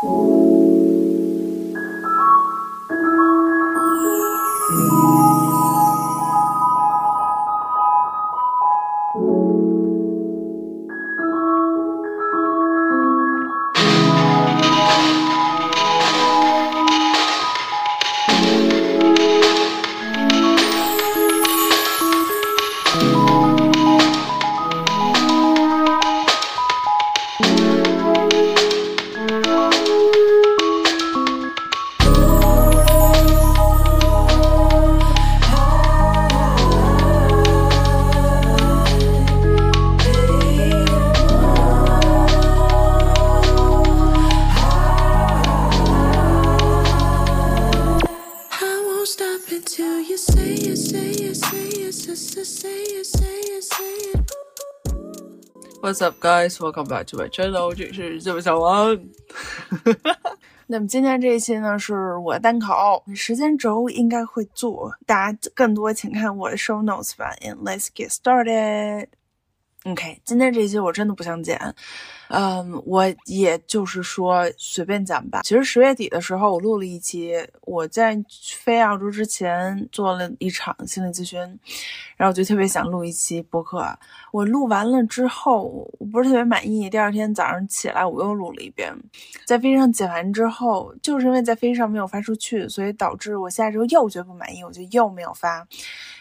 I guys? Welcome back to my channel，这里是这么小王。那么今天这一期呢，是我单口，时间轴应该会做，大家更多请看我的 show notes 吧。And let's get started. OK，今天这一期我真的不想剪，嗯，我也就是说随便讲吧。其实十月底的时候，我录了一期，我在飞澳洲之前做了一场心理咨询，然后我就特别想录一期播客。我录完了之后，我不是特别满意，第二天早上起来我又录了一遍。在飞机上剪完之后，就是因为在飞机上没有发出去，所以导致我下之后又觉得不满意，我就又没有发。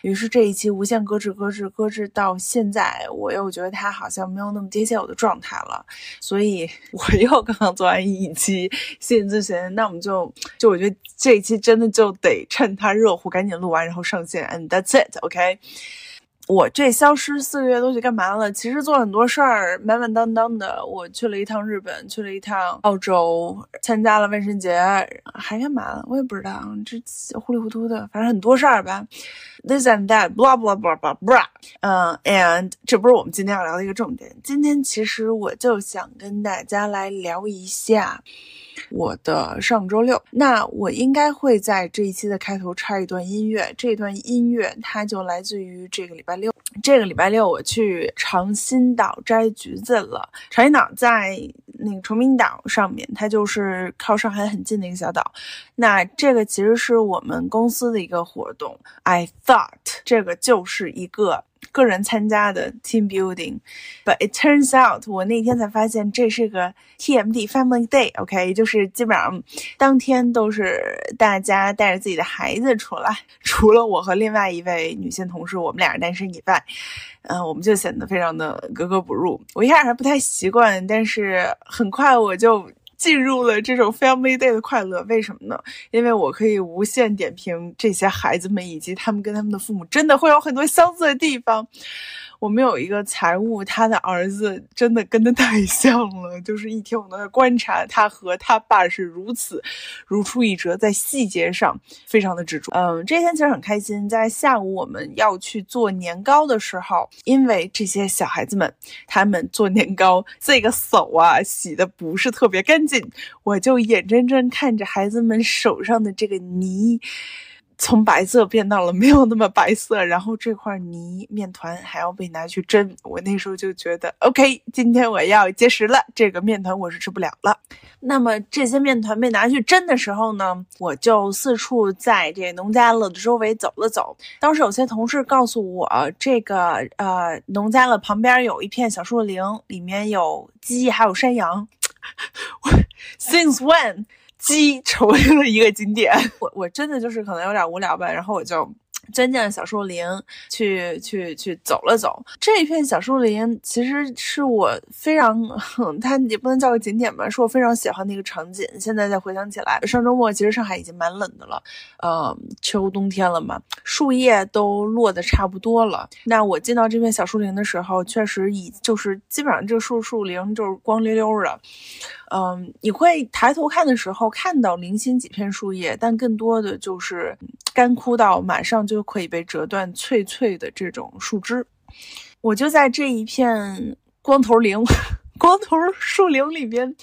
于是这一期无限搁置、搁置、搁置到现在，我又觉得他好像没有那么接近我的状态了，所以 我又刚刚做完一期心理咨询，那我们就就我觉得这一期真的就得趁他热乎赶紧录完，然后上线，and that's it，OK、我这消失四个月都去干嘛了？其实做很多事儿，满满当当的。我去了一趟日本，去了一趟澳洲，参加了万圣节，还干嘛了？我也不知道，这糊里糊涂的，反正很多事儿吧。This and that, blah blah blah blah blah。嗯，and 这不是我们今天要聊的一个重点。今天其实我就想跟大家来聊一下我的上周六。那我应该会在这一期的开头插一段音乐，这段音乐它就来自于这个礼拜六。这个礼拜六我去长兴岛摘橘子了。长兴岛在那个崇明岛上面，它就是靠上海很近的一个小岛。那这个其实是我们公司的一个活动。I thought 这个就是一个个人参加的 team building，but it turns out 我那天才发现这是个 TMD Family Day，OK，、就是基本上当天都是大家带着自己的孩子出来，除了我和另外一位女性同事，我们俩人单身以外，嗯、我们就显得非常的格格不入。我一开始还不太习惯，但是很快我就。进入了这种 family day 的快乐，为什么呢？因为我可以无限点评这些孩子们以及他们跟他们的父母真的会有很多相似的地方。我们有一个财务，他的儿子真的跟他太像了，就是一天我都在观察他和他爸是如此如出一辙，在细节上非常的执着。嗯，这天其实很开心，在下午我们要去做年糕的时候，因为这些小孩子们他们做年糕这个手啊洗的不是特别干净，我就眼睁睁看着孩子们手上的这个泥。从白色变到了没有那么白色，然后这块泥面团还要被拿去蒸，我那时候就觉得，OK，今天我要节食了，这个面团我是吃不了了。那么这些面团被拿去蒸的时候呢，我就四处在这农家乐的周围走了走。当时有些同事告诉我，这个呃农家乐旁边有一片小树林，里面有鸡还有山羊。Since when？鸡成为了一个景点，我我真的就是可能有点无聊吧，然后我就钻进了小树林，去去去走了走。这一片小树林其实是我非常，它也不能叫个景点吧，是我非常喜欢的一个场景。现在再回想起来，上周末其实上海已经蛮冷的了，呃，秋冬天了嘛，树叶都落的差不多了。那我进到这片小树林的时候，确实已就是基本上这树树林就是光溜溜的。嗯，你会抬头看的时候看到零星几片树叶，但更多的就是干枯到马上就就可以被折断、脆脆的这种树枝。我就在这一片光头林、光头树林里边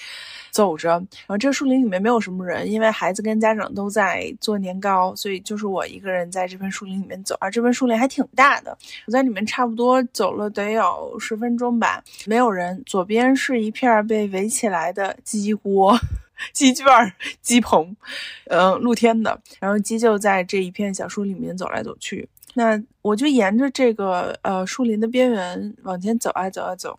走着，然后这树林里面没有什么人，因为孩子跟家长都在做年糕，所以就是我一个人在这片树林里面走。而这片树林还挺大的，我在里面差不多走了得有十分钟吧，没有人。左边是一片被围起来的鸡窝。鸡圈儿、鸡棚，嗯，露天的。然后鸡就在这一片小树里面走来走去。那我就沿着这个呃树林的边缘往前走啊走啊走。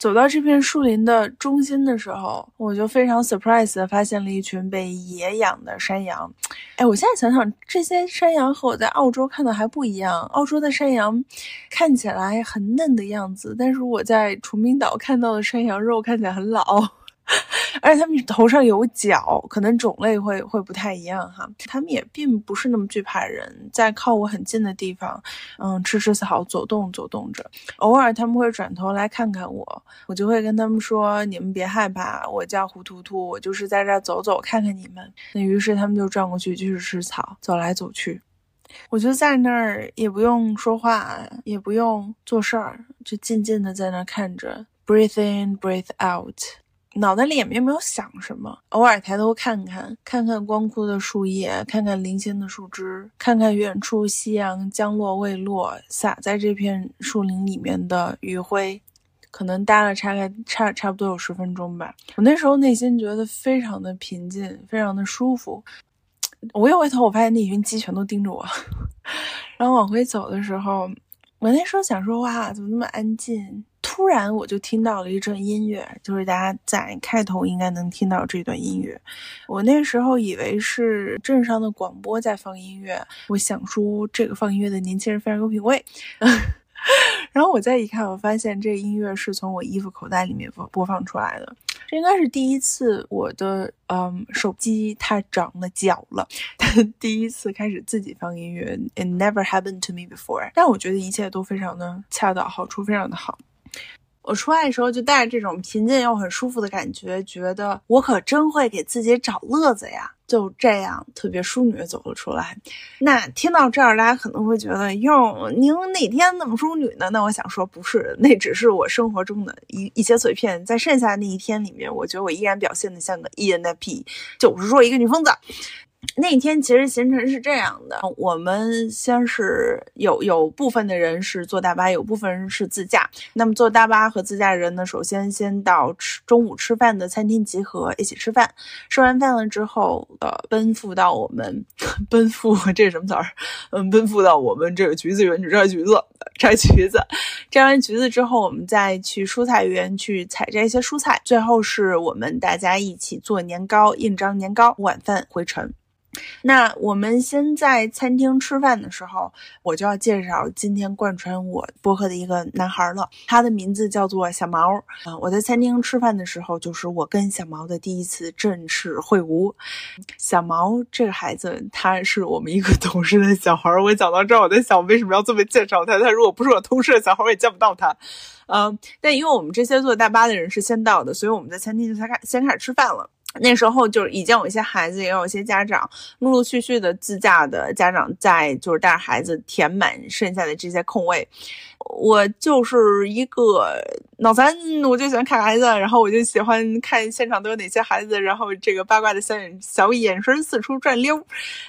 走到这片树林的中心的时候，我就非常 surprise 的发现了一群被野养的山羊。哎，我现在想想，这些山羊和我在澳洲看的还不一样。澳洲的山羊看起来很嫩的样子，但是我在崇明岛看到的山羊肉看起来很老。而且他们头上有角，可能种类会会不太一样哈。他们也并不是那么惧怕人，在靠我很近的地方，嗯，吃吃草，走动走动着。偶尔他们会转头来看看我，我就会跟他们说：“你们别害怕，我叫胡图图，我就是在这走走看看你们。”那于是他们就转过去继续吃草，走来走去。我就在那儿，也不用说话，也不用做事儿，就静静的在那看着，breathe in，breathe out。脑袋里也没有想什么，偶尔抬头看看，看看光枯的树叶，看看零星的树枝，看看远处夕阳将落未落，洒在这片树林里面的余晖，可能待了差概差差不多有十分钟吧。我那时候内心觉得非常的平静，非常的舒服。我一回头，我发现那群鸡全都盯着我。然后往回走的时候，我那时候想说：哇，怎么那么安静？突然，我就听到了一阵音乐，就是大家在开头应该能听到这段音乐。我那时候以为是镇上的广播在放音乐，我想说这个放音乐的年轻人非常有品位。然后我再一看，我发现这音乐是从我衣服口袋里面播播放出来的。这应该是第一次我的嗯手机它长了脚了，第一次开始自己放音乐。It never happened to me before。但我觉得一切都非常的恰到好处，非常的好。我出来的时候就带着这种平静又很舒服的感觉，觉得我可真会给自己找乐子呀！就这样特别淑女的走了出来。那听到这儿，大家可能会觉得哟，您哪天那么淑女呢？那我想说，不是，那只是我生活中的一一些碎片。在剩下的那一天里面，我觉得我依然表现的像个 ENFP，就是说一个女疯子。那天其实行程是这样的，我们先是有有部分的人是坐大巴，有部分人是自驾。那么坐大巴和自驾人呢，首先先到吃中午吃饭的餐厅集合，一起吃饭。吃完饭了之后，呃，奔赴到我们 奔赴这是什么词儿？嗯，奔赴到我们这个橘子园去摘橘子，摘橘子。摘完橘子之后，我们再去蔬菜园去采摘一些蔬菜。最后是我们大家一起做年糕，印章年糕。晚饭回城。那我们先在餐厅吃饭的时候，我就要介绍今天贯穿我播客的一个男孩了。他的名字叫做小毛。啊，我在餐厅吃饭的时候，就是我跟小毛的第一次正式会晤。小毛这个孩子，他是我们一个同事的小孩。我讲到这儿，我在想，为什么要这么介绍他？他如果不是我同事的小孩，我也见不到他。嗯，但因为我们这些坐大巴的人是先到的，所以我们在餐厅就才开先开始吃饭了。那时候就是已经有一些孩子，也有一些家长，陆陆续续的自驾的家长在就是带着孩子填满剩下的这些空位。我就是一个脑残，我就喜欢看孩子，然后我就喜欢看现场都有哪些孩子，然后这个八卦的小眼小眼神四处转溜。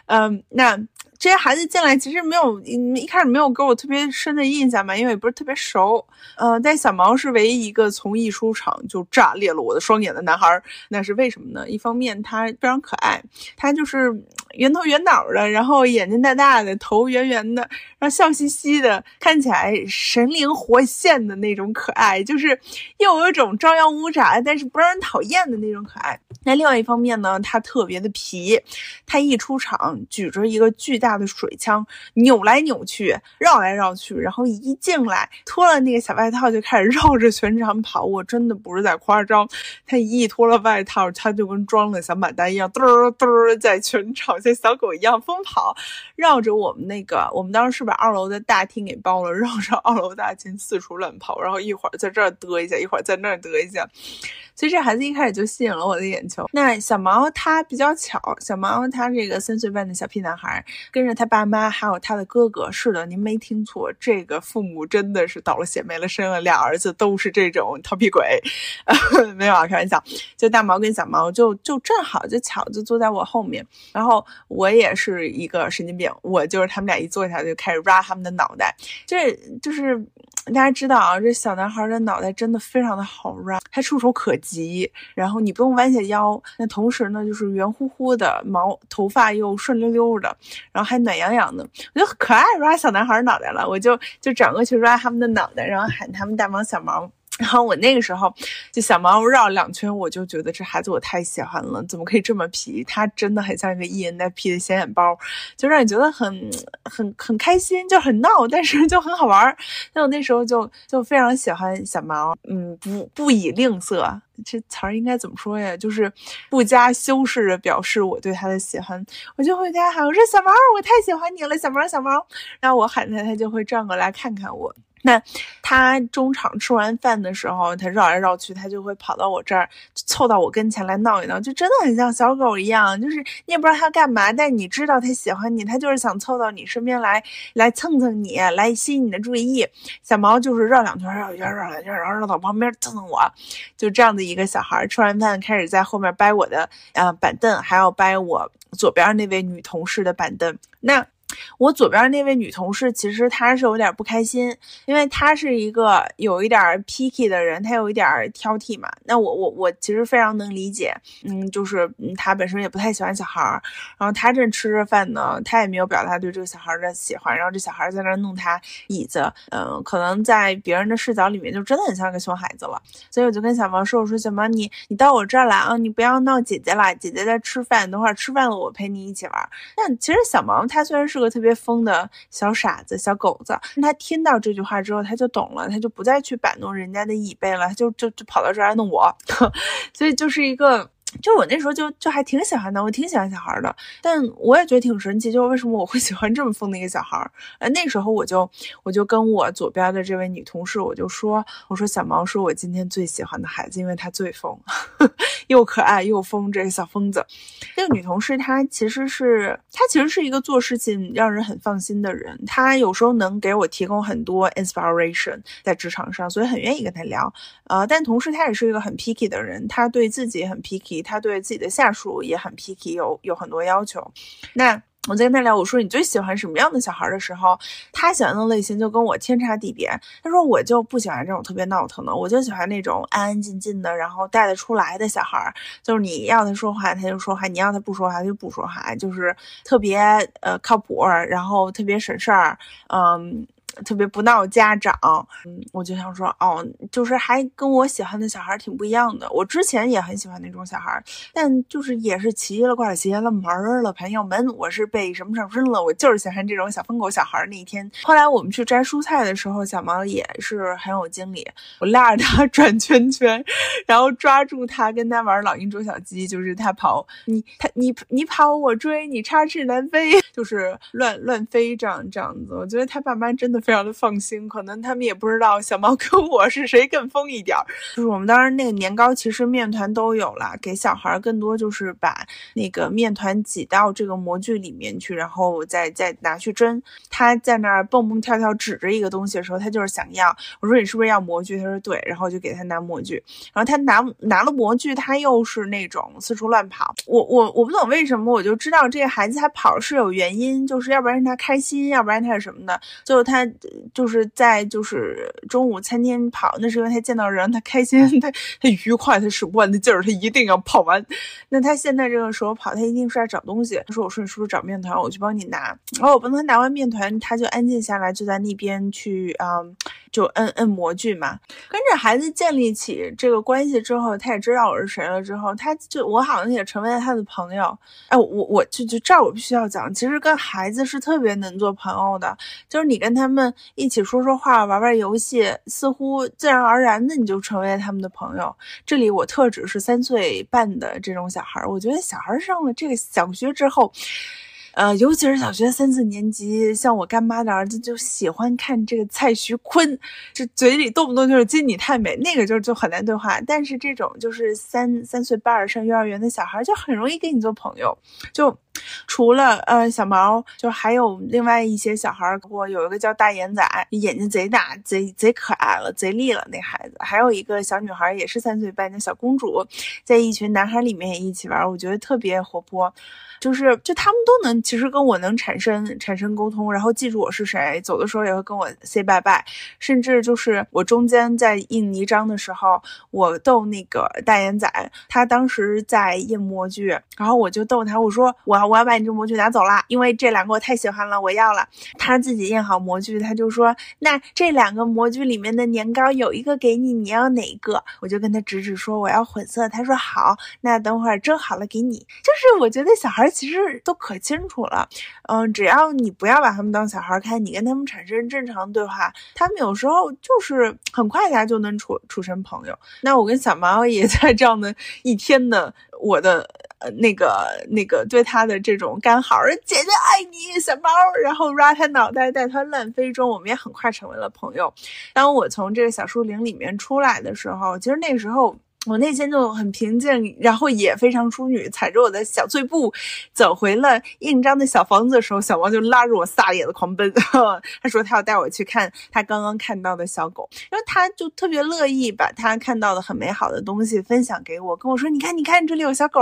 嗯，那。这些孩子进来其实没有一开始没有给我特别深的印象嘛，因为也不是特别熟。呃，但小毛是唯一一个从一出场就炸裂了我的双眼的男孩。那是为什么呢？一方面他非常可爱，他就是圆头圆脑的，然后眼睛大大的，头圆圆的，然后笑嘻嘻的，看起来神灵活现的那种可爱，就是又有一种张牙舞爪，但是不让人讨厌的那种可爱。那另外一方面呢，他特别的皮，他一出场举着一个巨大。的水枪扭来扭去，绕来绕去，然后一进来脱了那个小外套就开始绕着全场跑。我真的不是在夸张，他一脱了外套，他就跟装了小马达一样，嘚儿嘚儿在全场像小狗一样疯跑，绕着我们那个，我们当时是把二楼的大厅给包了，绕着二楼大厅四处乱跑，然后一会儿在这儿嘚一下，一会儿在那儿嘚一下。所以这孩子一开始就吸引了我的眼球。那小毛他比较巧，小毛他这个三岁半的小屁男孩。跟着他爸妈，还有他的哥哥，是的，您没听错，这个父母真的是倒了血霉了，生了俩儿子，都是这种调皮鬼，没有啊，开玩笑。就大毛跟小毛，就就正好就巧就坐在我后面，然后我也是一个神经病，我就是他们俩一坐下就开始抓他们的脑袋，这就是。大家知道啊，这小男孩的脑袋真的非常的好软，他触手可及，然后你不用弯下腰，那同时呢就是圆乎乎的毛，头发又顺溜溜的，然后还暖洋洋的，我就可爱抓小男孩脑袋了，我就就转过去抓他们的脑袋，然后喊他们大毛小毛。然后我那个时候就小毛绕两圈，我就觉得这孩子我太喜欢了，怎么可以这么皮？他真的很像一个 ENFP 的显眼包，就让你觉得很很很开心，就很闹，但是就很好玩。那我那时候就就非常喜欢小毛，嗯，不不以吝啬，这词儿应该怎么说呀？就是不加修饰的表示我对他的喜欢。我就会跟他喊，我说小毛，我太喜欢你了，小毛小毛。然后我喊他，他就会转过来看看我。那他中场吃完饭的时候，他绕来绕去，他就会跑到我这儿，凑到我跟前来闹一闹，就真的很像小狗一样。就是你也不知道他干嘛，但你知道他喜欢你，他就是想凑到你身边来，来蹭蹭你，来吸引你的注意。小毛就是绕两圈，绕一圈，绕两圈，然后绕到旁边蹭蹭我，就这样的一个小孩。吃完饭开始在后面掰我的呃板凳，还要掰我左边那位女同事的板凳。那。我左边那位女同事，其实她是有点不开心，因为她是一个有一点 picky 的人，她有一点挑剔嘛。那我我我其实非常能理解，嗯，就是嗯她本身也不太喜欢小孩儿，然后她正吃着饭呢，她也没有表达对这个小孩的喜欢，然后这小孩在那弄她椅子，嗯，可能在别人的视角里面就真的很像个熊孩子了。所以我就跟小毛说：“我说小毛，你你到我这儿来啊，你不要闹姐姐了，姐姐在吃饭，等会儿吃饭了我陪你一起玩。”那其实小毛他虽然是个。特别疯的小傻子、小狗子，他听到这句话之后，他就懂了，他就不再去摆弄人家的椅背了，他就就就跑到这儿来弄我，所以就是一个。就我那时候就就还挺喜欢的，我挺喜欢小孩的，但我也觉得挺神奇，就是为什么我会喜欢这么疯的一个小孩？呃，那时候我就我就跟我左边的这位女同事，我就说，我说小毛是我今天最喜欢的孩子，因为他最疯，又可爱又疯，这个小疯子。这个女同事她其实是她其实是一个做事情让人很放心的人，她有时候能给我提供很多 inspiration 在职场上，所以很愿意跟她聊。呃，但同时她也是一个很 picky 的人，她对自己很 picky。他对自己的下属也很 picky，有有很多要求。那我在跟他聊，我说你最喜欢什么样的小孩的时候，他喜欢的类型就跟我天差地别。他说我就不喜欢这种特别闹腾的，我就喜欢那种安安静静的，然后带得出来的小孩。就是你要他说话他就说话，你要他不说话他就不说话，就是特别呃靠谱，然后特别省事儿，嗯。特别不闹家长，嗯，我就想说，哦，就是还跟我喜欢的小孩挺不一样的。我之前也很喜欢那种小孩，但就是也是奇了怪了邪了门了，朋友们，我是被什么上身了？我就是喜欢这种小疯狗小孩。那一天，后来我们去摘蔬菜的时候，小毛也是很有精力，我拉着他 转圈圈，然后抓住他跟他玩老鹰捉小鸡，就是他跑，你他你你跑我追，你插翅难飞，就是乱乱飞这样这样子。我觉得他爸妈真的。非常的放心，可能他们也不知道小猫 跟我是谁更疯一点儿。就是我们当时那个年糕，其实面团都有了，给小孩更多就是把那个面团挤到这个模具里面去，然后再再拿去蒸。他在那儿蹦蹦跳跳指着一个东西的时候，他就是想要。我说你是不是要模具？他说对，然后就给他拿模具。然后他拿拿了模具，他又是那种四处乱跑。我我我不懂为什么，我就知道这个孩子他跑是有原因，就是要不然他开心，要不然他是什么的。最后他。就是在就是中午餐厅跑，那是因为他见到人，他开心，他他愉快，他使不完的劲儿，他一定要跑完。那他现在这个时候跑，他一定是在找东西。他说：“我说你是不是找面团？我去帮你拿。”然后我帮他拿完面团，他就安静下来，就在那边去啊。就摁摁模具嘛，跟着孩子建立起这个关系之后，他也知道我是谁了。之后，他就我好像也成为了他的朋友。哎，我我就就这儿我必须要讲，其实跟孩子是特别能做朋友的。就是你跟他们们一起说说话，玩玩游戏，似乎自然而然的你就成为了他们的朋友。这里我特指是三岁半的这种小孩。我觉得小孩上了这个小学之后。呃，尤其是小学三四年级，像我干妈的儿子就喜欢看这个蔡徐坤，这嘴里动不动就是“金你太美”，那个就就很难对话。但是这种就是三三岁半上幼儿园的小孩，就很容易跟你做朋友，就。除了呃小毛，就还有另外一些小孩，我有一个叫大眼仔，眼睛贼大，贼贼可爱了，贼利了那孩子。还有一个小女孩，也是三岁半的小公主，在一群男孩里面也一起玩，我觉得特别活泼。就是就他们都能，其实跟我能产生产生沟通，然后记住我是谁，走的时候也会跟我 say 拜拜，甚至就是我中间在印泥章的时候，我逗那个大眼仔，他当时在印模具，然后我就逗他，我说我我要把你这模具拿走了，因为这两个我太喜欢了，我要了。他自己印好模具，他就说那这两个模具里面的年糕有一个给你，你要哪一个？我就跟他指指说我要混色，他说好，那等会儿蒸好了给你。就是我觉得小孩。其实都可清楚了，嗯，只要你不要把他们当小孩看，你跟他们产生正常对话，他们有时候就是很快大家就能处处成朋友。那我跟小毛也在这样的一天的我的呃那个那个对他的这种干嚎，姐姐爱你，小猫，然后 r 他脑袋带他乱飞中，我们也很快成为了朋友。当我从这个小树林里面出来的时候，其实那时候。我内心就很平静，然后也非常淑女，踩着我的小碎步走回了印章的小房子的时候，小王就拉着我撒野的狂奔。他说他要带我去看他刚刚看到的小狗，然后他就特别乐意把他看到的很美好的东西分享给我，跟我说：“你看，你看，这里有小狗。”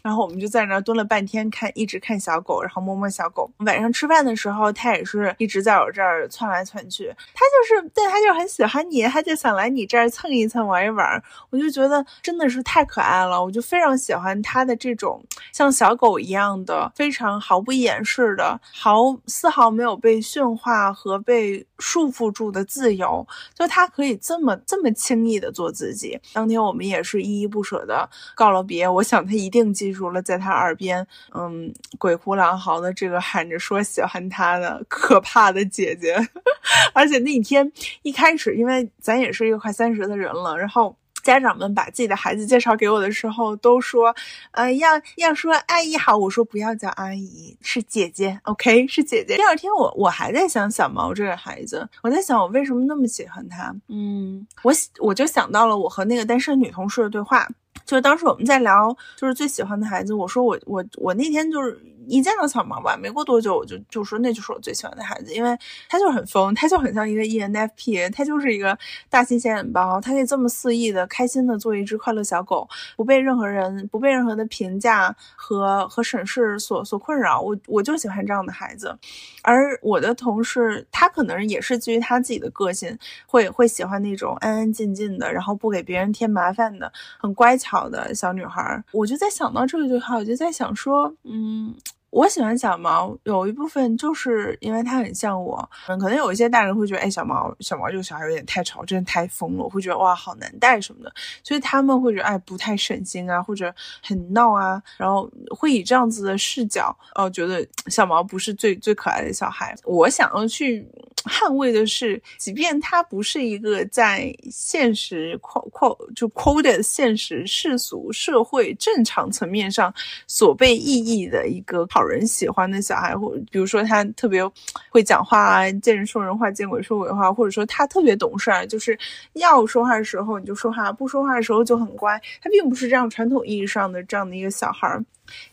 然后我们就在那儿蹲了半天，看一直看小狗，然后摸摸小狗。晚上吃饭的时候，他也是一直在我这儿窜来窜去。他就是，对他就是很喜欢你，他就想来你这儿蹭一蹭、玩一玩。我就觉得。真的是太可爱了，我就非常喜欢它的这种像小狗一样的非常毫不掩饰的、毫丝毫没有被驯化和被束缚住的自由，就它可以这么这么轻易的做自己。当天我们也是依依不舍的告了别，我想他一定记住了，在他耳边，嗯，鬼哭狼嚎的这个喊着说喜欢他的可怕的姐姐，而且那天一开始，因为咱也是一个快三十的人了，然后。家长们把自己的孩子介绍给我的时候，都说，呃，要要说阿姨好，我说不要叫阿姨，是姐姐，OK，是姐姐。第二天我我还在想小毛这个孩子，我在想我为什么那么喜欢他，嗯，我我就想到了我和那个单身女同事的对话，就是当时我们在聊，就是最喜欢的孩子，我说我我我那天就是。一见到小毛吧，没过多久我就就说那就是我最喜欢的孩子，因为他就很疯，他就很像一个 ENFP，他就是一个大心显眼包，他可以这么肆意的、开心的做一只快乐小狗，不被任何人、不被任何的评价和和审视所所困扰。我我就喜欢这样的孩子，而我的同事他可能也是基于他自己的个性，会会喜欢那种安安静静的，然后不给别人添麻烦的、很乖巧好的小女孩。我就在想到这个就好，我就在想说，嗯。我喜欢小毛，有一部分就是因为它很像我。嗯，可能有一些大人会觉得，哎，小毛，小毛这个小孩有点太吵，真的太疯了，我会觉得哇，好难带什么的。所以他们会觉得，哎，不太省心啊，或者很闹啊，然后会以这样子的视角，哦，觉得 小毛不是最最可爱的小孩。我想要去。捍卫的是，即便他不是一个在现实扩扩就 quoted 现实世俗社会正常层面上所被意义的一个好人喜欢的小孩，或比如说他特别会讲话啊，见人说人话，见鬼说鬼话，或者说他特别懂事，就是要说话的时候你就说话，不说话的时候就很乖。他并不是这样传统意义上的这样的一个小孩。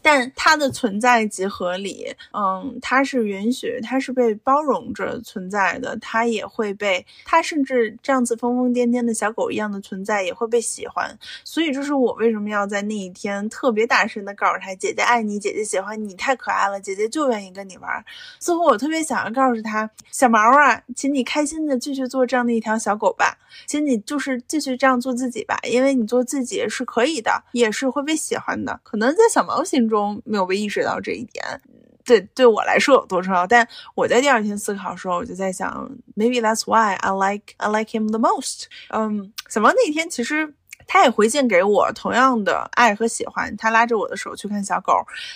但它的存在即合理，嗯，它是允许，它是被包容着存在的，它也会被，它甚至这样子疯疯癫癫的小狗一样的存在也会被喜欢，所以这是我为什么要在那一天特别大声的告诉他，姐姐爱你，姐姐喜欢你，太可爱了，姐姐就愿意跟你玩。似乎我特别想要告诉他，小毛啊，请你开心的继续做这样的一条小狗吧，请你就是继续这样做自己吧，因为你做自己是可以的，也是会被喜欢的。可能在小毛。心中没有被意识到这一点，对对我来说有多重要。但我在第二天思考的时候，我就在想，maybe that's why I like I like him the most。嗯，小毛那天其实。他也回信给我同样的爱和喜欢。他拉着我的手去看小狗。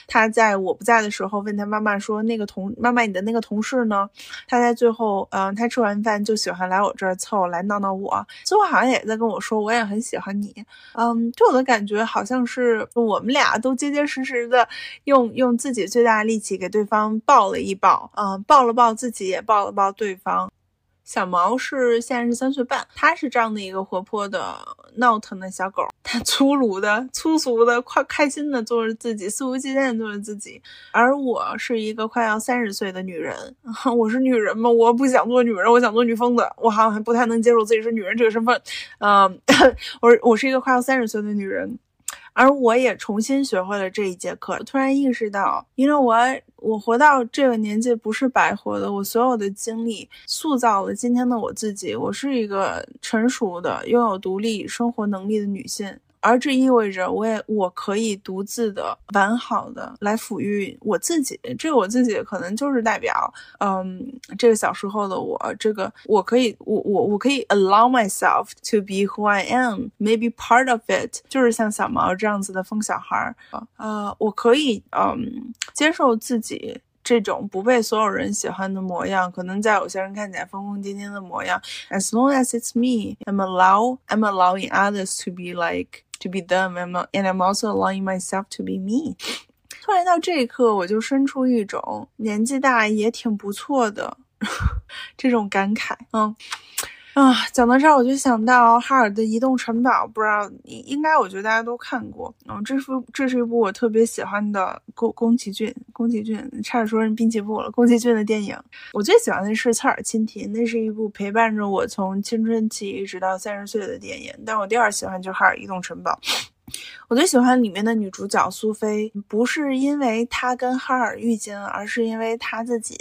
他在我不在的时候问他妈妈说：“那个同妈妈，你的那个同事呢？”他在最后，嗯，他吃完饭就喜欢来我这儿凑来闹闹我。最后好像也在跟我说：“我也很喜欢你。”嗯，就我的感觉好像是我们俩都结结实实的用用自己最大的力气给对方抱了一抱，嗯，抱了抱自己，也抱了抱对方。小毛是现在是三岁半，它是这样的一个活泼的、闹腾的小狗，它粗鲁的、粗俗的、快开心的做着自己，肆无忌惮的做着自己。而我是一个快要三十岁的女人，我是女人吗？我不想做女人，我想做女疯子。我好像还不太能接受自己是女人这个身份。嗯，我我是一个快要三十岁的女人。而我也重新学会了这一节课，突然意识到，因为我我活到这个年纪不是白活的，我所有的经历塑造了今天的我自己，我是一个成熟的、拥有独立生活能力的女性。而这意味着，我也我可以独自的、完好的来抚育我自己。这个我自己可能就是代表，嗯，这个小时候的我，这个我可以，我我我可以 allow myself to be who I am，maybe part of it，就是像小毛这样子的疯小孩儿啊，我可以，嗯，接受自己。这种不被所有人喜欢的模样，可能在有些人看起来疯疯癫癫的模样。As long as it's me, I'm allow I'm allowing others to be like to be them, and I'm also allowing myself to be me。突然到这一刻，我就生出一种年纪大也挺不错的这种感慨。嗯。啊，讲到这儿我就想到哈尔的《移动城堡》，不知道应该我觉得大家都看过。嗯，这是这是一部我特别喜欢的宫宫崎骏，宫崎骏差点说成滨崎步了。宫崎骏的电影，我最喜欢的是《侧耳倾听》，那是一部陪伴着我从青春期一直到三十岁的电影。但我第二喜欢就是哈尔《移动城堡》。我最喜欢里面的女主角苏菲，不是因为她跟哈尔遇见，而是因为她自己。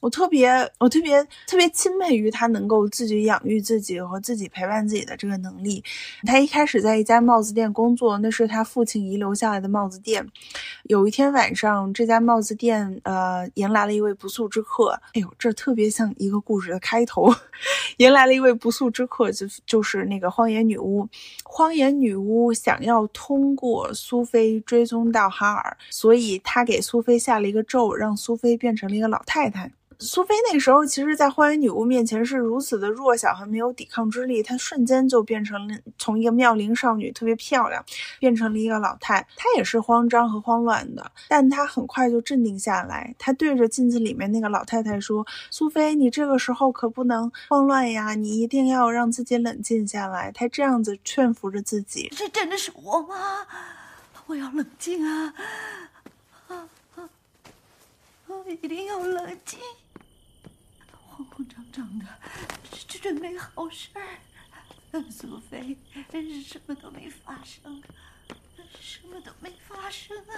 我特别，我特别特别钦佩于她能够自己养育自己和自己陪伴自己的这个能力。她一开始在一家帽子店工作，那是她父亲遗留下来的帽子店。有一天晚上，这家帽子店呃迎来了一位不速之客。哎呦，这特别像一个故事的开头。迎来了一位不速之客，就就是那个荒野女巫。荒野女巫想要。通过苏菲追踪到哈尔，所以他给苏菲下了一个咒，让苏菲变成了一个老太太。苏菲那个时候，其实，在荒野女巫面前是如此的弱小和没有抵抗之力，她瞬间就变成了从一个妙龄少女，特别漂亮，变成了一个老太。她也是慌张和慌乱的，但她很快就镇定下来。她对着镜子里面那个老太太说：“苏菲，你这个时候可不能慌乱呀，你一定要让自己冷静下来。”她这样子劝服着自己。这真的是我吗？我要冷静啊！啊啊！我一定要冷静。慌慌张张的，这准备好事儿。苏菲，什么都没发生，什么都没发生啊！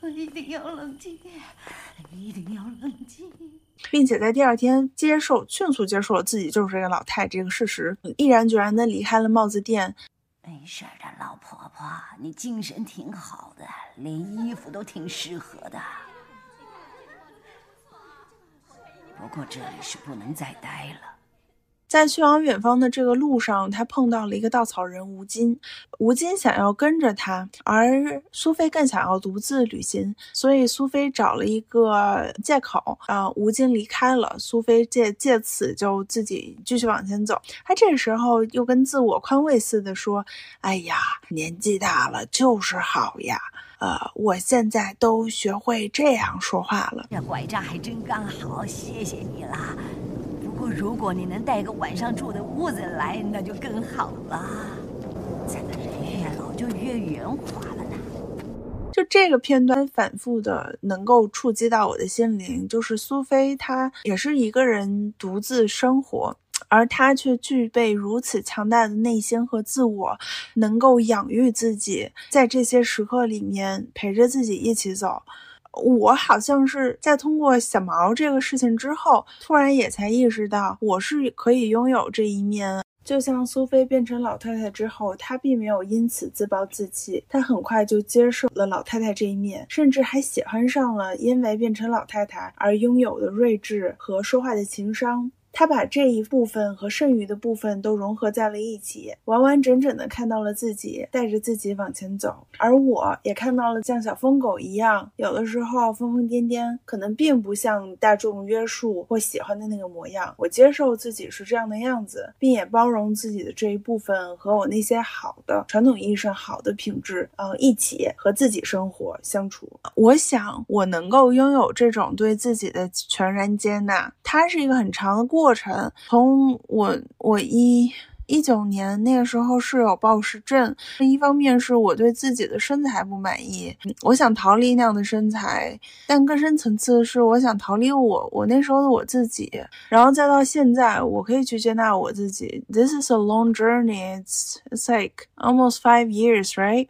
我一定要冷静，一定要冷静，并且在第二天接受，迅速接受了自己就是这个老太这个事实，毅然决然的离开了帽子店。没事的，老婆婆，你精神挺好的，连衣服都挺适合的。不过这里是不能再待了。在去往远方的这个路上，他碰到了一个稻草人吴金。吴金想要跟着他，而苏菲更想要独自旅行，所以苏菲找了一个借口，啊，吴金离开了，苏菲借借此就自己继续往前走。他这时候又跟自我宽慰似的说：“哎呀，年纪大了就是好呀。”呃，我现在都学会这样说话了。这拐杖还真刚好，谢谢你啦。如果你能带个晚上住的屋子来，那就更好了。咱们人越老就越圆滑了呢。就这个片段反复的能够触及到我的心灵，就是苏菲她也是一个人独自生活。而他却具备如此强大的内心和自我，能够养育自己，在这些时刻里面陪着自己一起走。我好像是在通过小毛这个事情之后，突然也才意识到，我是可以拥有这一面。就像苏菲变成老太太之后，她并没有因此自暴自弃，她很快就接受了老太太这一面，甚至还喜欢上了因为变成老太太而拥有的睿智和说话的情商。他把这一部分和剩余的部分都融合在了一起，完完整整的看到了自己，带着自己往前走。而我也看到了像小疯狗一样，有的时候疯疯癫癫，可能并不像大众约束或喜欢的那个模样。我接受自己是这样的样子，并也包容自己的这一部分和我那些好的传统意义上好的品质，呃，一起和自己生活相处。我想我能够拥有这种对自己的全然接纳，它是一个很长的过。过程，从我我一。一九年那个时候是有暴食症，一方面是我对自己的身材不满意，我想逃离那样的身材，但更深层次是我想逃离我我那时候的我自己，然后再到现在，我可以去接纳我自己。This is a long journey. It's it's like almost five years, right?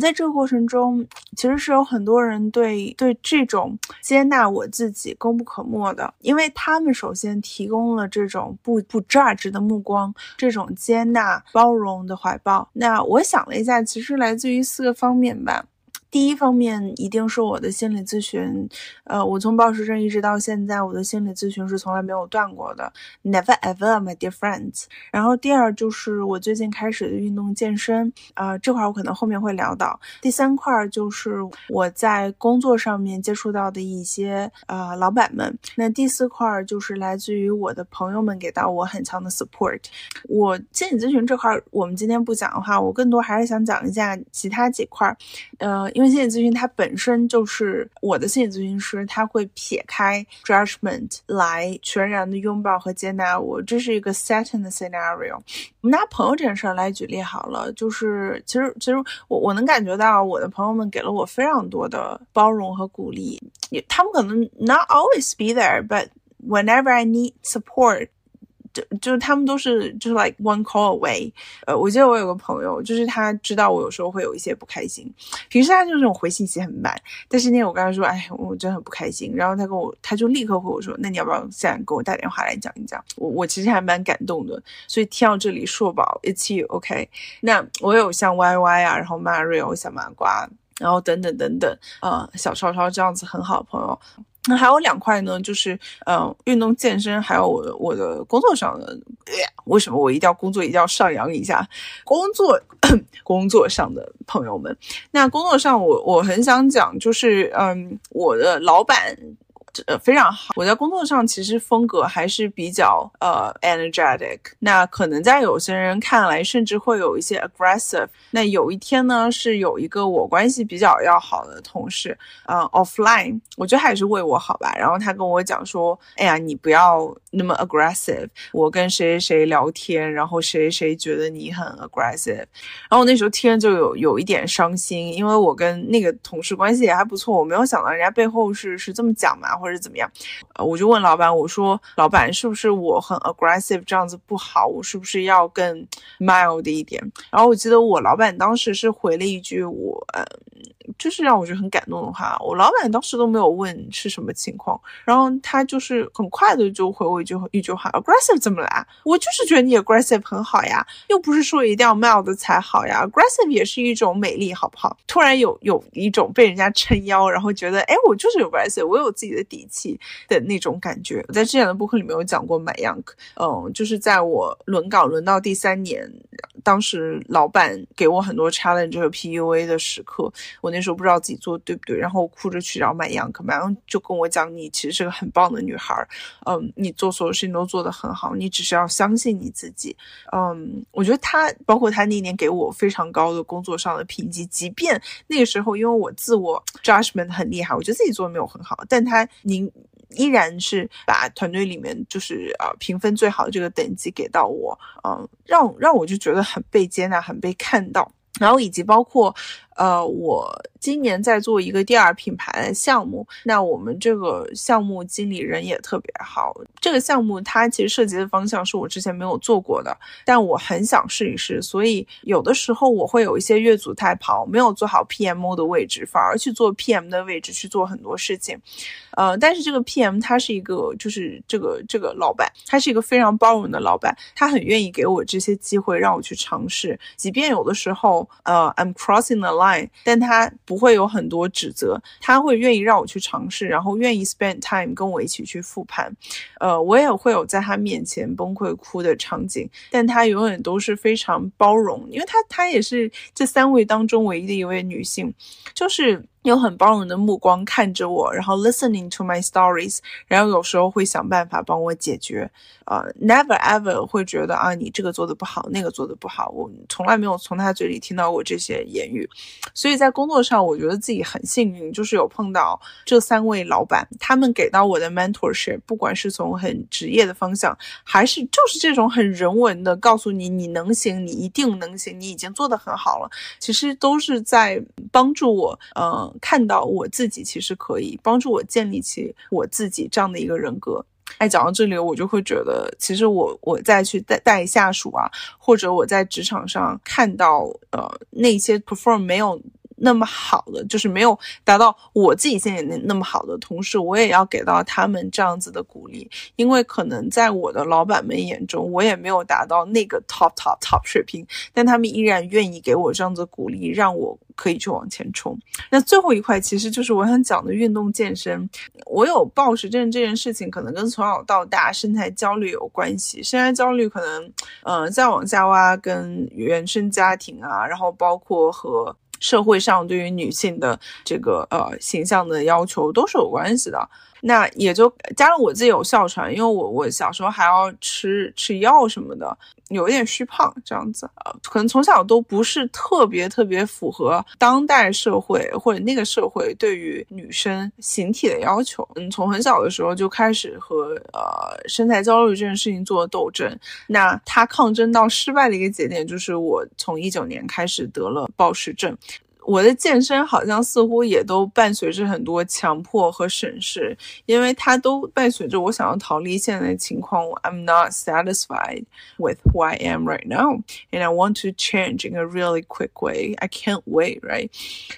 在这个过程中，其实是有很多人对对这种接纳我自己功不可没的，因为他们首先提供了这种不不 judge 的目光，这种。接纳、包容的怀抱。那我想了一下，其实来自于四个方面吧。第一方面一定是我的心理咨询，呃，我从暴食症一直到现在，我的心理咨询是从来没有断过的，never ever, my dear friends。然后第二就是我最近开始的运动健身，啊，这块我可能后面会聊到。第三块就是我在工作上面接触到的一些呃老板们。那第四块就是来自于我的朋友们给到我很强的 support。我心理咨询这块我们今天不讲的话，我更多还是想讲一下其他几块，呃，因因为心理咨询它本身就是我的心理咨询师，他会撇开 judgment 来全然的拥抱和接纳我，这是一个 setting 的 scenario。我们拿朋友这件事儿来举例好了，就是其实其实我我能感觉到我的朋友们给了我非常多的包容和鼓励，他们可能 not always be there，but whenever I need support。就就是他们都是就是 like one call away，呃，我记得我有个朋友，就是他知道我有时候会有一些不开心，平时他就是那种回信息很慢，但是那天我跟他说，哎，我真的很不开心，然后他跟我，他就立刻回我说，那你要不要现在给我打电话来讲一讲？我我其实还蛮感动的，所以听到这里，硕宝，it's you，OK？那我有像 Y Y 啊，然后 Mario 小麻瓜，然后等等等等，呃，小超超这样子很好的朋友。那还有两块呢，就是呃，运动健身，还有我我的工作上的。为什么我一定要工作，一定要上扬一下工作 工作上的朋友们？那工作上，我我很想讲，就是嗯，我的老板。呃，非常好。我在工作上其实风格还是比较呃 energetic，那可能在有些人看来甚至会有一些 aggressive。那有一天呢，是有一个我关系比较要好的同事，呃，offline，我觉得他也是为我好吧。然后他跟我讲说，哎呀，你不要那么 aggressive。我跟谁谁谁聊天，然后谁谁觉得你很 aggressive。然后我那时候听就有有一点伤心，因为我跟那个同事关系也还不错，我没有想到人家背后是是这么讲嘛。或者怎么样，呃，我就问老板，我说老板是不是我很 aggressive 这样子不好，我是不是要更 mild 一点？然后我记得我老板当时是回了一句，我。就是让我觉得很感动的话，我老板当时都没有问是什么情况，然后他就是很快的就回我一句一句话：aggressive 怎么啦？我就是觉得你 aggressive 很好呀，又不是说一定要 mild 才好呀，aggressive 也是一种美丽，好不好？突然有有一种被人家撑腰，然后觉得哎，我就是 aggressive，我有自己的底气的那种感觉。我在之前的播客里面有讲过 my young，嗯，就是在我轮岗轮到第三年，当时老板给我很多 challenge 和 PUA 的时刻，我。那时候我不知道自己做对不对，然后我哭着去找买样可，买样就跟我讲：“你其实是个很棒的女孩，嗯，你做所有事情都做得很好，你只是要相信你自己。”嗯，我觉得他包括他那年给我非常高的工作上的评级，即便那个时候因为我自我 judgment 很厉害，我觉得自己做的没有很好，但他您依然是把团队里面就是啊评分最好的这个等级给到我，嗯，让让我就觉得很被接纳，很被看到，然后以及包括。呃，我今年在做一个第二品牌的项目，那我们这个项目经理人也特别好。这个项目它其实涉及的方向是我之前没有做过的，但我很想试一试，所以有的时候我会有一些越俎代庖，没有做好 PMO 的位置，反而去做 PM 的位置去做很多事情。呃，但是这个 PM 他是一个，就是这个这个老板，他是一个非常包容的老板，他很愿意给我这些机会让我去尝试，即便有的时候，呃，I'm crossing the line，但他不会有很多指责，他会愿意让我去尝试，然后愿意 spend time 跟我一起去复盘，呃，我也会有在他面前崩溃哭的场景，但他永远都是非常包容，因为他他也是这三位当中唯一的一位女性，就是。用很包容的目光看着我，然后 listening to my stories，然后有时候会想办法帮我解决。呃，never ever 会觉得啊，你这个做的不好，那个做的不好。我从来没有从他嘴里听到过这些言语。所以在工作上，我觉得自己很幸运，就是有碰到这三位老板，他们给到我的 mentorship，不管是从很职业的方向，还是就是这种很人文的，告诉你你能行，你一定能行，你已经做得很好了。其实都是在帮助我，呃。看到我自己其实可以帮助我建立起我自己这样的一个人格。哎，讲到这里，我就会觉得，其实我我再去带带下属啊，或者我在职场上看到呃那些 perform 没有。那么好的，就是没有达到我自己现在那那么好的同时，我也要给到他们这样子的鼓励，因为可能在我的老板们眼中，我也没有达到那个 top top top 水平，但他们依然愿意给我这样子鼓励，让我可以去往前冲。那最后一块其实就是我想讲的运动健身，我有暴食症这件事情，可能跟从小到大身材焦虑有关系。身材焦虑可能，呃，再往下挖，跟原生家庭啊，然后包括和。社会上对于女性的这个呃形象的要求都是有关系的，那也就加上我自己有哮喘，因为我我小时候还要吃吃药什么的，有一点虚胖这样子，呃，可能从小都不是特别特别符合当代社会或者那个社会对于女生形体的要求，嗯，从很小的时候就开始和呃身材焦虑这件事情做斗争，那他抗争到失败的一个节点就是我从一九年开始得了暴食症。我的健身好像似乎也都伴随着很多强迫和审视，因为它都伴随着我想要逃离现在的情况。I'm not satisfied with who I am right now, and I want to change in a really quick way. I can't wait, right?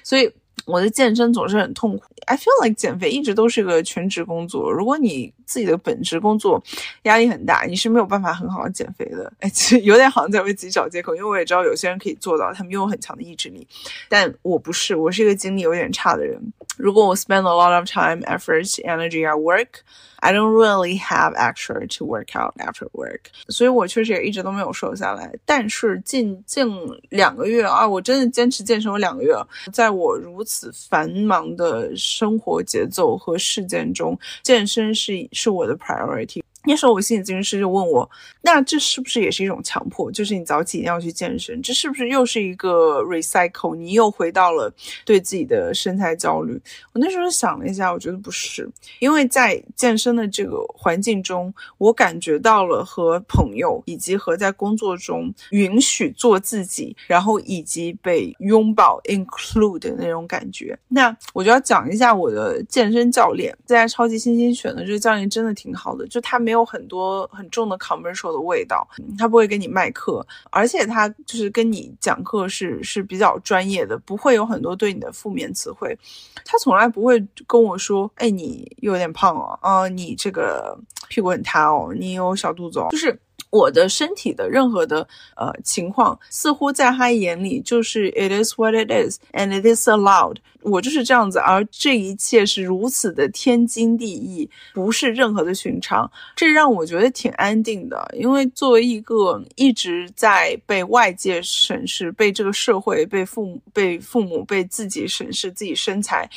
所以。我的健身总是很痛苦。I feel like 减肥一直都是个全职工作。如果你自己的本职工作压力很大，你是没有办法很好的减肥的。哎，其实有点好像在为自己找借口，因为我也知道有些人可以做到，他们拥有很强的意志力，但我不是，我是一个精力有点差的人。如果我 spend a lot of time, effort, energy at work, I don't really have extra to work out after work。所以我确实也一直都没有瘦下来。但是近近两个月啊，我真的坚持健身有两个月，在我如此繁忙的生活节奏和事件中，健身是是我的 priority。那时候我心理咨询师就问我，那这是不是也是一种强迫？就是你早起一定要去健身，这是不是又是一个 recycle？你又回到了对自己的身材焦虑？我那时候想了一下，我觉得不是，因为在健身的这个环境中，我感觉到了和朋友以及和在工作中允许做自己，然后以及被拥抱 include 的那种感觉。那我就要讲一下我的健身教练，在超级星星选的这个教练真的挺好的，就他没有。很多很重的 commercial 的味道，他不会跟你卖课，而且他就是跟你讲课是是比较专业的，不会有很多对你的负面词汇。他从来不会跟我说：“哎，你有点胖哦，啊，你这个屁股很塌哦，你有小肚子哦。”就是我的身体的任何的呃情况，似乎在他眼里就是 it is what it is and it is allowed。我就是这样子，而这一切是如此的天经地义，不是任何的寻常，这让我觉得挺安定的。因为作为一个一直在被外界审视、被这个社会、被父母、被父母、被自己审视自己身材，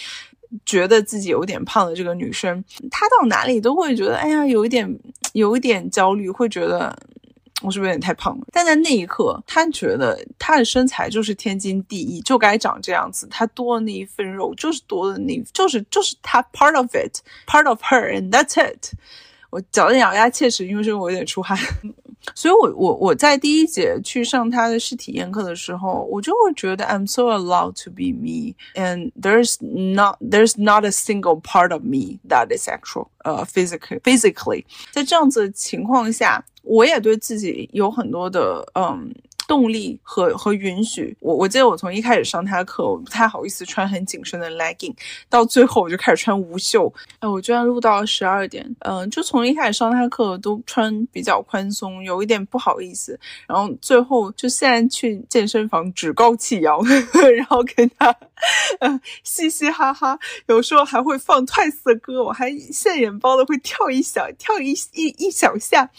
觉得自己有点胖的这个女生，她到哪里都会觉得，哎呀，有一点，有一点焦虑，会觉得。我是不是有点太胖了？但在那一刻，她觉得她的身材就是天经地义，就该长这样子。她多的那一份肉，就是多的那，就是就是她 part of it，part of her，and that's it。我讲的咬牙切齿，因为是我有点出汗。所以，我我我在第一节去上他的试体验课的时候，我就会觉得 I'm so allowed to be me, and there's not there's not a single part of me that is actual, uh, physically physically。在这样子的情况下，我也对自己有很多的嗯。 动力和和允许我，我记得我从一开始上他的课，我不太好意思穿很紧身的 legging，到最后我就开始穿无袖。哎，我居然录到了十二点，嗯，就从一开始上他的课都穿比较宽松，有一点不好意思。然后最后就现在去健身房趾高气扬，然后跟他 嗯，嘻嘻哈哈，有时候还会放 Twice 的歌，我还现眼包的会跳一小跳一一一小下，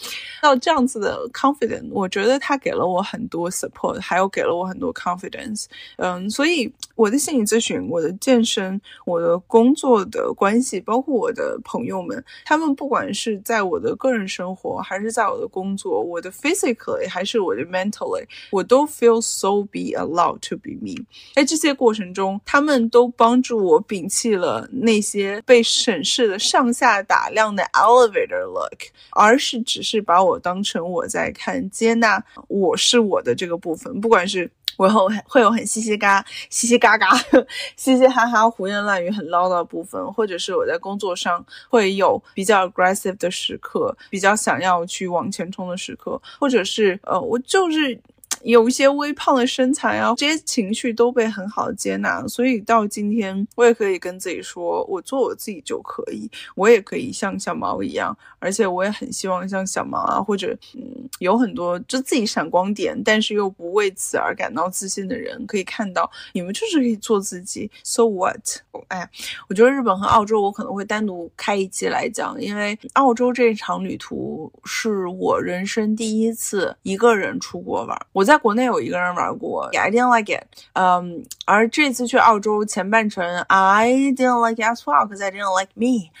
到这样子的 confidence，我觉得他给了我很多 support，还有给了我很多 confidence。嗯，所以我的心理咨询、我的健身、我的工作的关系，包括我的朋友们，他们不管是在我的个人生活，还是在我的工作，我的 physically 还是我的 mentally，我都 feel so be allowed to be me。在这些过程中，他们都帮助我摒弃了那些被审视的上下打量的 elevator look，而是只是把我当成我在看，接纳我是我的这个部分，不管是。我后会有很嘻嘻嘎嘻嘻嘎嘎、嘻嘻哈哈、胡言乱语、很唠叨的部分，或者是我在工作上会有比较 aggressive 的时刻，比较想要去往前冲的时刻，或者是呃，我就是。有一些微胖的身材啊，这些情绪都被很好的接纳，所以到今天我也可以跟自己说，我做我自己就可以，我也可以像小毛一样，而且我也很希望像小毛啊，或者嗯，有很多就自己闪光点，但是又不为此而感到自信的人，可以看到你们就是可以做自己。So what？哎，我觉得日本和澳洲我可能会单独开一期来讲，因为澳洲这场旅途是我人生第一次一个人出国玩，我。在国内有一个人玩过，I didn't like it。嗯，而这次去澳洲前半程，I didn't like it as well，cause I didn't like me。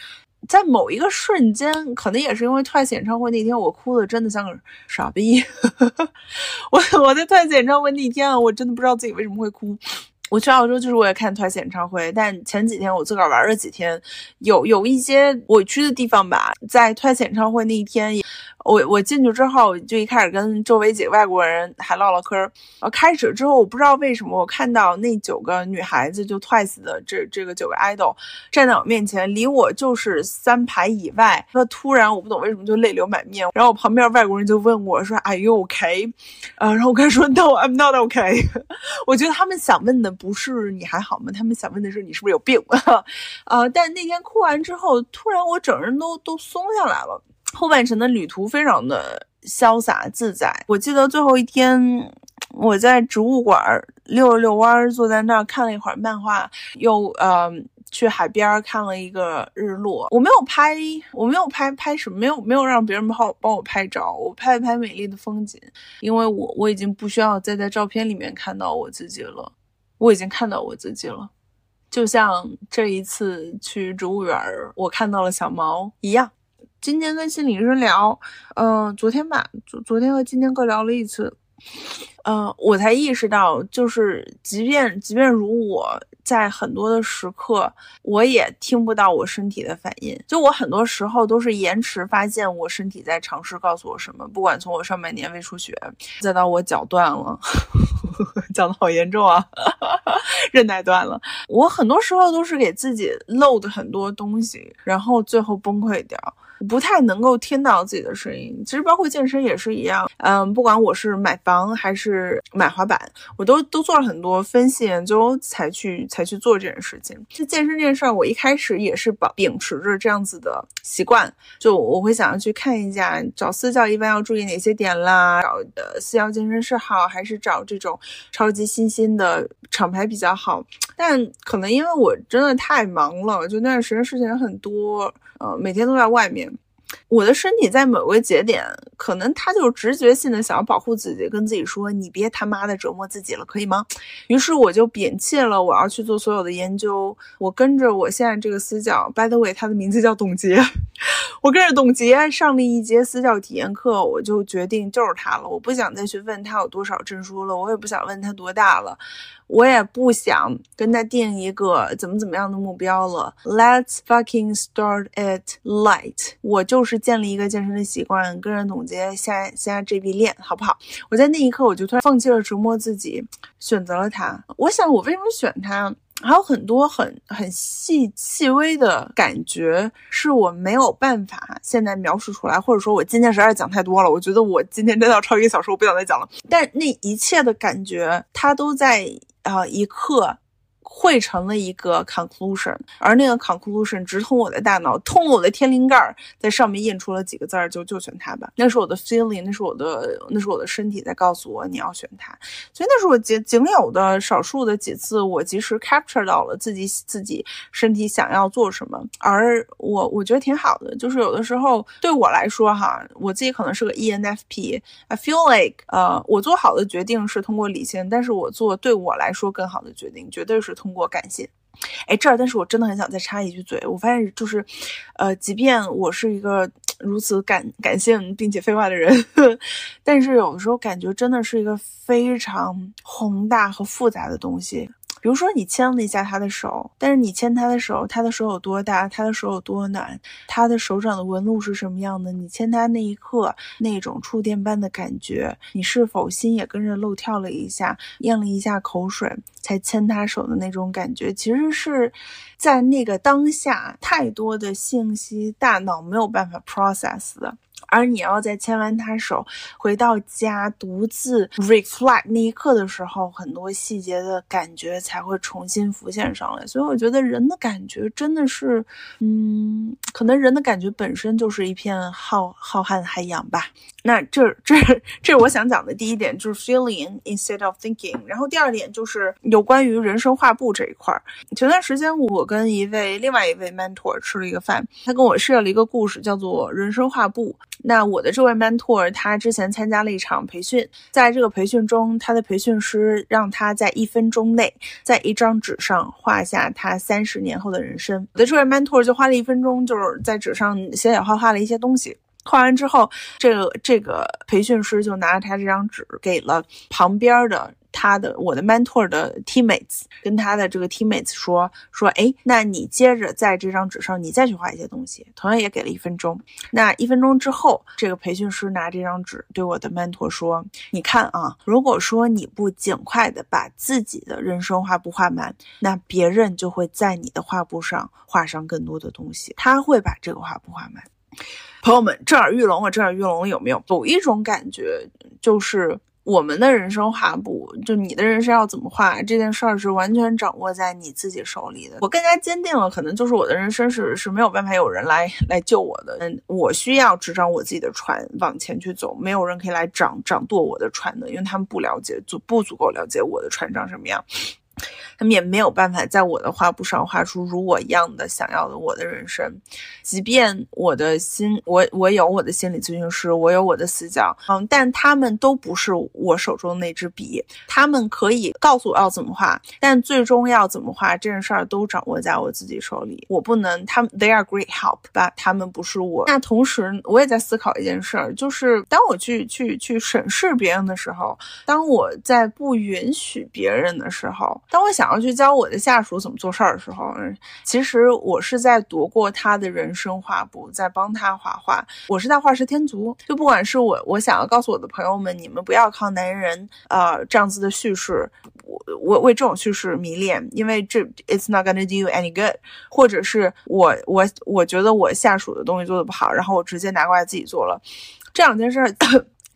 在某一个瞬间，可能也是因为 Twice 演唱会那天，我哭的真的像个傻逼。我我在 Twice 演唱会那天，我真的不知道自己为什么会哭。我去澳洲就是为了看 Twice 演唱会，但前几天我自个儿玩了几天，有有一些我去的地方吧，在 Twice 演唱会那一天。我我进去之后，就一开始跟周围几个外国人还唠唠嗑儿。呃，开始之后，我不知道为什么，我看到那九个女孩子，就 Twice 的这这个九个 idol 站在我面前，离我就是三排以外。那突然，我不懂为什么就泪流满面。然后我旁边外国人就问我说：“Are you okay？” 呃，然后我跟他说：“No，I'm not OK。”我觉得他们想问的不是你还好吗？他们想问的是你是不是有病？呃，但那天哭完之后，突然我整个人都都松下来了。后半程的旅途非常的潇洒自在。我记得最后一天，我在植物馆溜了溜弯儿，坐在那儿看了一会儿漫画，又呃去海边看了一个日落。我没有拍，我没有拍拍什么，没有没有让别人帮我帮我拍照，我拍了拍美丽的风景，因为我我已经不需要再在照片里面看到我自己了，我已经看到我自己了，就像这一次去植物园，我看到了小毛一样。今天跟心理医生聊，嗯，昨天吧，昨昨天和今天各聊了一次，嗯，我才意识到，就是即便即便如我在很多的时刻，我也听不到我身体的反应。就我很多时候都是延迟发现我身体在尝试告诉我什么，不管从我上半年胃出血，再到我脚断了，讲的好严重啊，韧带断了，我很多时候都是给自己漏的很多东西，然后最后崩溃掉。不太能够听到自己的声音，其实包括健身也是一样。嗯，不管我是买房还是买滑板，我都都做了很多分析研究才去才去做这件事情。就健身这件事儿，我一开始也是保秉持着这样子的习惯，就我会想要去看一下找私教一般要注意哪些点啦，找呃私教健身室好还是找这种超级新兴的厂牌比较好。但可能因为我真的太忙了，就那段时间事情很多。呃，每天都在外面，我的身体在某个节点，可能他就直觉性的想要保护自己，跟自己说：“你别他妈的折磨自己了，可以吗？”于是我就摒弃了我要去做所有的研究，我跟着我现在这个私教，by the way，他的名字叫董洁，我跟着董洁上了一节私教体验课，我就决定就是他了，我不想再去问他有多少证书了，我也不想问他多大了。我也不想跟他定一个怎么怎么样的目标了。Let's fucking start it light。我就是建立一个健身的习惯，跟着总结下下这笔练，好不好？我在那一刻我就突然放弃了折磨自己，选择了他。我想我为什么选他？还有很多很很细细微的感觉，是我没有办法现在描述出来，或者说我今天实在是讲太多了。我觉得我今天真的要超一个小时，我不想再讲了。但那一切的感觉，它都在。啊，一刻，汇成了一个 conclusion，而那个 conclusion 直通我的大脑，通了我的天灵盖儿，在上面印出了几个字儿，就就选它吧。那是我的 feeling，那是我的，那是我的身体在告诉我你要选它。所以那是我仅仅有的少数的几次，我及时 capture 到了自己自己身体想要做什么，而我我觉得挺好的。就是有的时候对我来说哈，我自己可能是个 ENFP，I feel like 呃，我做好的决定是通过理性，但是我做对我来说更好的决定，绝对是通通过感谢。哎，这儿，但是我真的很想再插一句嘴，我发现就是，呃，即便我是一个如此感感性并且废话的人，但是有的时候感觉真的是一个非常宏大和复杂的东西。比如说，你牵了一下他的手，但是你牵他的手，他的手有多大？他的手有多暖？他的手掌的纹路是什么样的？你牵他那一刻，那种触电般的感觉，你是否心也跟着漏跳了一下，咽了一下口水，才牵他手的那种感觉，其实是在那个当下，太多的信息，大脑没有办法 process 的。而你要在牵完他手回到家独自 reflect 那一刻的时候，很多细节的感觉才会重新浮现上来。所以我觉得人的感觉真的是，嗯，可能人的感觉本身就是一片浩浩瀚海洋吧。那这这这是我想讲的第一点，就是 feeling instead of thinking。然后第二点就是有关于人生画布这一块儿。前段时间我跟一位另外一位 mentor 吃了一个饭，他跟我 share 了一个故事，叫做人生画布。那我的这位 mentor 他之前参加了一场培训，在这个培训中，他的培训师让他在一分钟内在一张纸上画下他三十年后的人生。我的这位 mentor 就花了一分钟，就是在纸上写写画画了一些东西。画完之后，这个这个培训师就拿着他这张纸给了旁边的。他的我的 mentor 的 teammates 跟他的这个 teammates 说说，哎，那你接着在这张纸上你再去画一些东西，同样也给了一分钟。那一分钟之后，这个培训师拿这张纸对我的 mentor 说，你看啊，如果说你不尽快的把自己的人生画布画满，那别人就会在你的画布上画上更多的东西，他会把这个画布画满。朋友们，震耳欲聋啊！震耳欲聋有没有？有一种感觉就是。我们的人生画布，就你的人生要怎么画，这件事儿是完全掌握在你自己手里的。我更加坚定了，可能就是我的人生是是没有办法有人来来救我的。嗯，我需要执掌我自己的船往前去走，没有人可以来掌掌舵我的船的，因为他们不了解足不足够了解我的船长什么样。他们也没有办法在我的画布上画出如我一样的想要的我的人生，即便我的心，我我有我的心理咨询师，我有我的死角，嗯，但他们都不是我手中那支笔，他们可以告诉我要怎么画，但最终要怎么画这件事儿都掌握在我自己手里，我不能，他们 they are great help，吧，他们不是我。那同时，我也在思考一件事儿，就是当我去去去审视别人的时候，当我在不允许别人的时候，当我想。然后去教我的下属怎么做事儿的时候，其实我是在夺过他的人生画布，在帮他画画。我是在画蛇添足。就不管是我，我想要告诉我的朋友们，你们不要靠男人，呃，这样子的叙事，我我为这种叙事迷恋，因为这 it's not gonna do you any good。或者是我我我觉得我下属的东西做的不好，然后我直接拿过来自己做了，这两件事。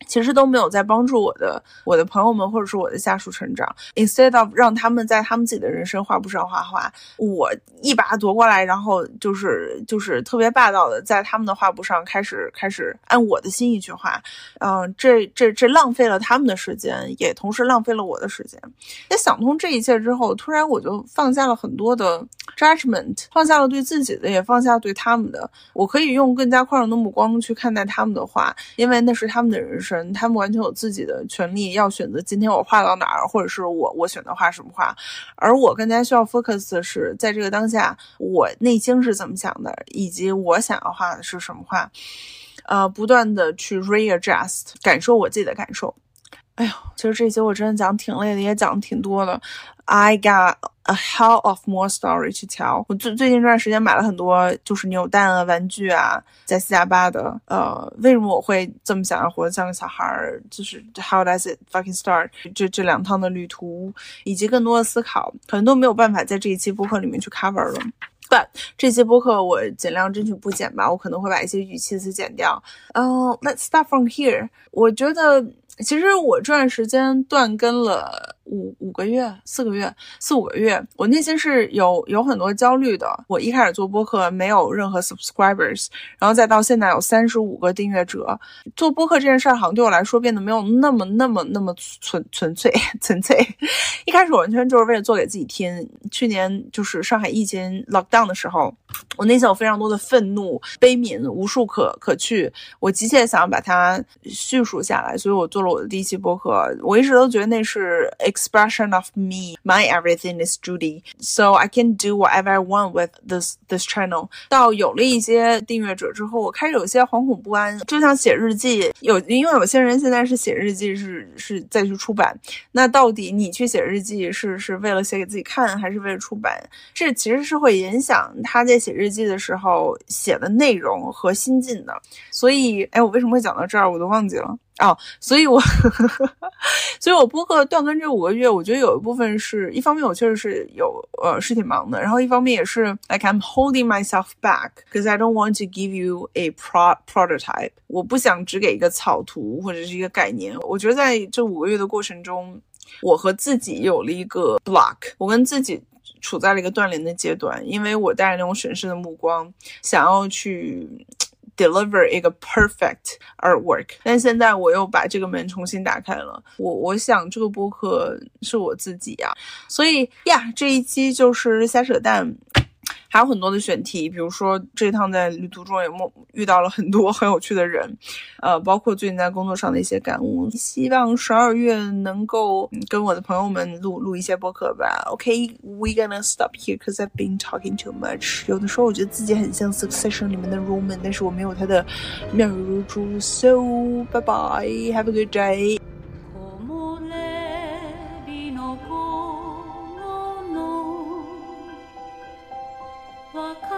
其实都没有在帮助我的我的朋友们或者是我的下属成长。Instead of 让他们在他们自己的人生画布上画画，我一把夺过来，然后就是就是特别霸道的在他们的画布上开始开始按我的心意去画。嗯，这这这浪费了他们的时间，也同时浪费了我的时间。在想通这一切之后，突然我就放下了很多的 judgment，放下了对自己的，也放下对他们的。我可以用更加宽容的目光去看待他们的画，因为那是他们的人生。人他们完全有自己的权利，要选择今天我画到哪儿，或者是我我选择画什么画。而我更加需要 focus 的是，在这个当下，我内心是怎么想的，以及我想要画的是什么画。呃，不断的去 readjust，感受我自己的感受。哎呦，其实这些我真的讲挺累的，也讲挺多的。I got a hell of more story to tell。我最最近这段时间买了很多就是扭蛋啊、玩具啊，在四加八的。呃，为什么我会这么想要活得像个小孩儿？就是 How does it fucking start？这这两趟的旅途，以及更多的思考，可能都没有办法在这一期播客里面去 cover 了。But 这期播客我尽量争取不剪吧，我可能会把一些语气词剪掉。嗯，Let's start from here。我觉得。其实我这段时间断更了五五个月、四个月、四五个月，我内心是有有很多焦虑的。我一开始做播客没有任何 subscribers，然后再到现在有三十五个订阅者。做播客这件事儿好像对我来说变得没有那么、那么、那么纯纯粹、纯粹。一开始我完全就是为了做给自己听。去年就是上海疫情 lockdown 的时候，我内心有非常多的愤怒、悲悯，无处可可去。我急切想要把它叙述下来，所以我做我的第一期播客。我一直都觉得那是 expression of me, my everything is Judy, so I can do whatever I want with this this channel。到有了一些订阅者之后，我开始有些惶恐不安，就像写日记，有因为有些人现在是写日记，是是再去出版。那到底你去写日记是是为了写给自己看，还是为了出版？这其实是会影响他在写日记的时候写的内容和心境的。所以，哎，我为什么会讲到这儿，我都忘记了哦。所以我，所以我播客断更这五个月，我觉得有一部分是一方面，我确实是有呃是挺忙的，然后一方面也是 like I'm holding myself back because I don't want to give you a pro prototype。我不想只给一个草图或者是一个概念。我觉得在这五个月的过程中，我和自己有了一个 block，我跟自己。处在了一个断联的阶段，因为我带着那种审视的目光，想要去 deliver 一个 perfect artwork，但现在我又把这个门重新打开了。我我想这个播客是我自己呀，所以呀，这一期就是瞎扯淡。还有很多的选题，比如说这趟在旅途中也梦遇到了很多很有趣的人，呃，包括最近在工作上的一些感悟。希望十二月能够跟我的朋友们录录一些播客吧。OK，we gonna stop here because I've been talking too much。有的时候我觉得自己很像 Succession 里面的 Roman，但是我没有他的妙语如珠。So bye bye，have a good day。walk